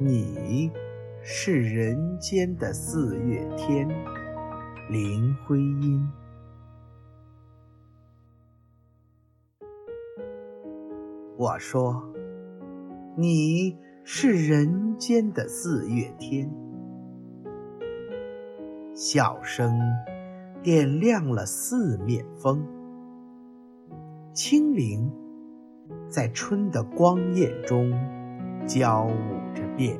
你是人间的四月天，林徽因。我说，你是人间的四月天，笑声点亮了四面风，清灵在春的光艳中交舞。着变，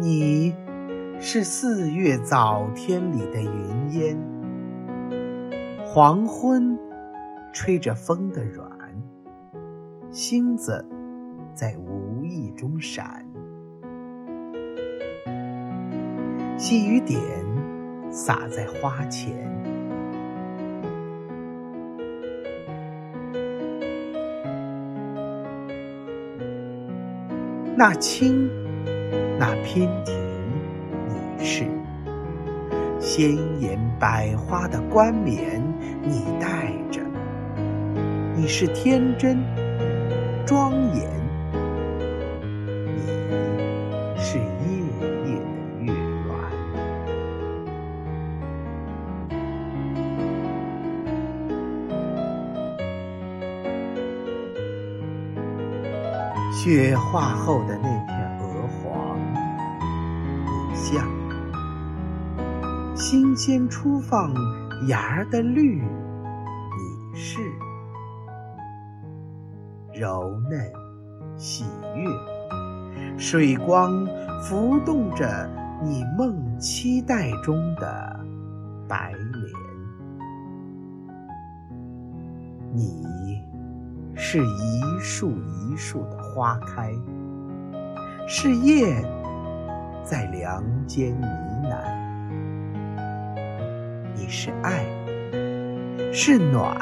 你是四月早天里的云烟，黄昏吹着风的软，星子在无意中闪。细雨点洒在花前，那青，那娉婷，你是鲜艳百花的冠冕，你戴着，你是天真庄严，你是夜夜的月圆。雪化后的那新鲜初放芽儿的绿，你是；柔嫩喜悦，水光浮动着你梦期待中的白莲，你。是一树一树的花开，是燕在梁间呢喃。你是爱，是暖，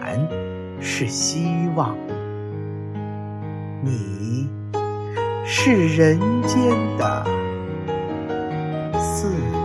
是希望。你是人间的四。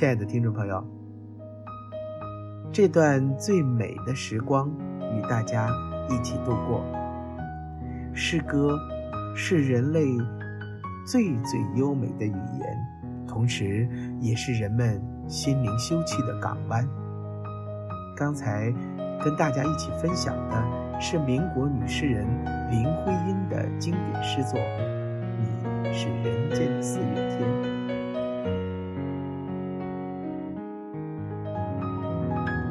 亲爱的听众朋友，这段最美的时光与大家一起度过。诗歌是人类最最优美的语言，同时也是人们心灵休憩的港湾。刚才跟大家一起分享的是民国女诗人林徽因的经典诗作《你是人间的四月天》。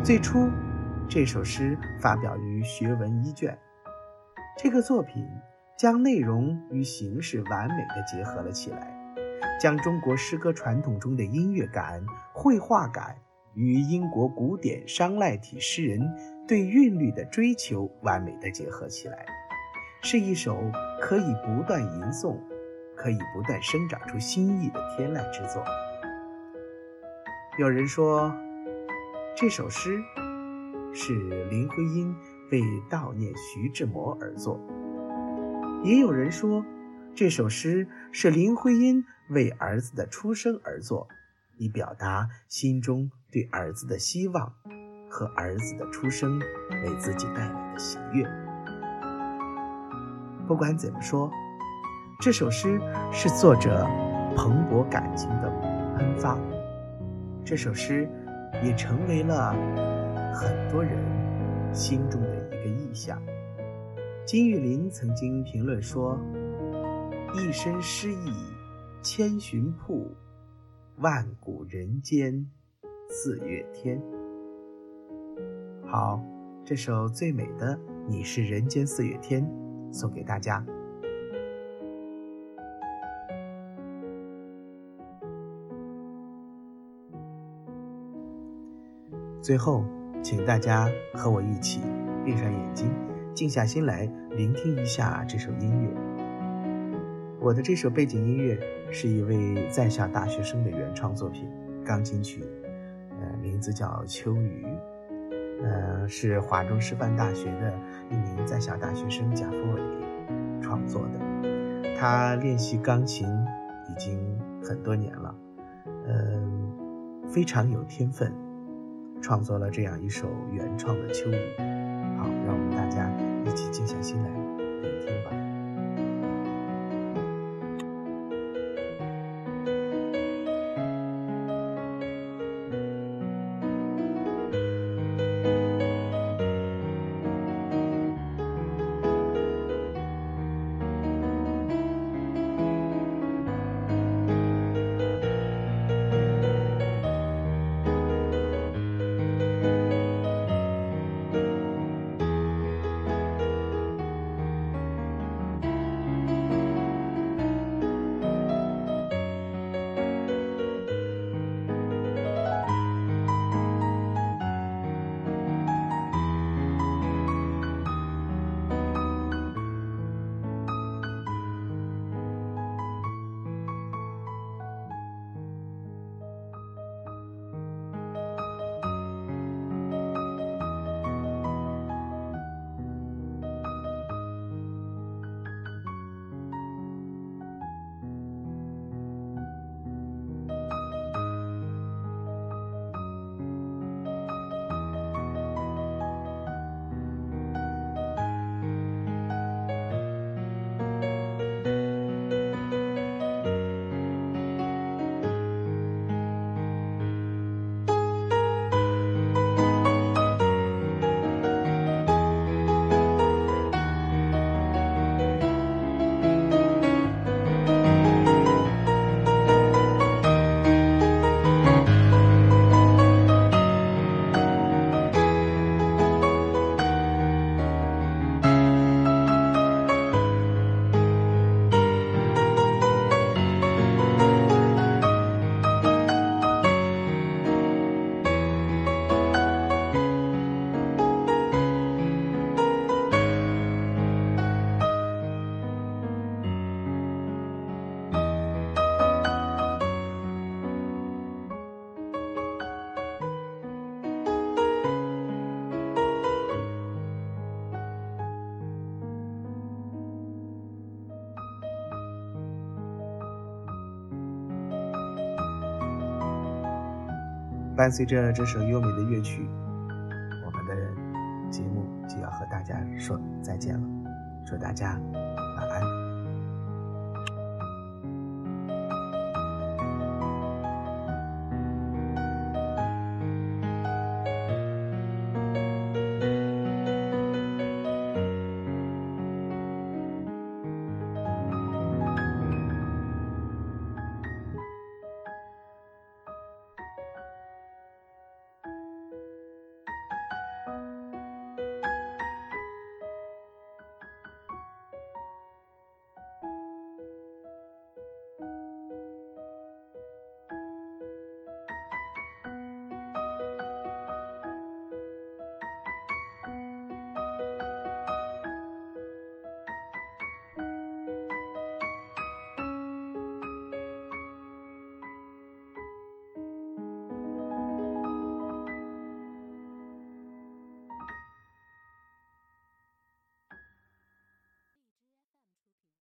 最初，这首诗发表于《学文一卷》。这个作品将内容与形式完美的结合了起来，将中国诗歌传统中的音乐感、绘画感与英国古典商赖体诗人对韵律的追求完美的结合起来，是一首可以不断吟诵、可以不断生长出新意的天籁之作。有人说。这首诗是林徽因为悼念徐志摩而作，也有人说这首诗是林徽因为儿子的出生而作，以表达心中对儿子的希望和儿子的出生为自己带来的喜悦。不管怎么说，这首诗是作者蓬勃感情的喷发，这首诗也成为了很多人心中的一个意象。金玉林曾经评论说：“一身诗意千寻瀑，万古人间四月天。”好，这首最美的《你是人间四月天》送给大家。最后，请大家和我一起闭上眼睛，静下心来聆听一下这首音乐。我的这首背景音乐是一位在校大学生的原创作品，钢琴曲，呃，名字叫《秋雨》，呃，是华中师范大学的一名在校大学生贾福伟创作的。他练习钢琴已经很多年了，嗯，非常有天分。创作了这样一首原创的秋雨，好，让我们大家一起静下心来聆听吧。伴随着这首优美的乐曲，我们的节目就要和大家说再见了。祝大家。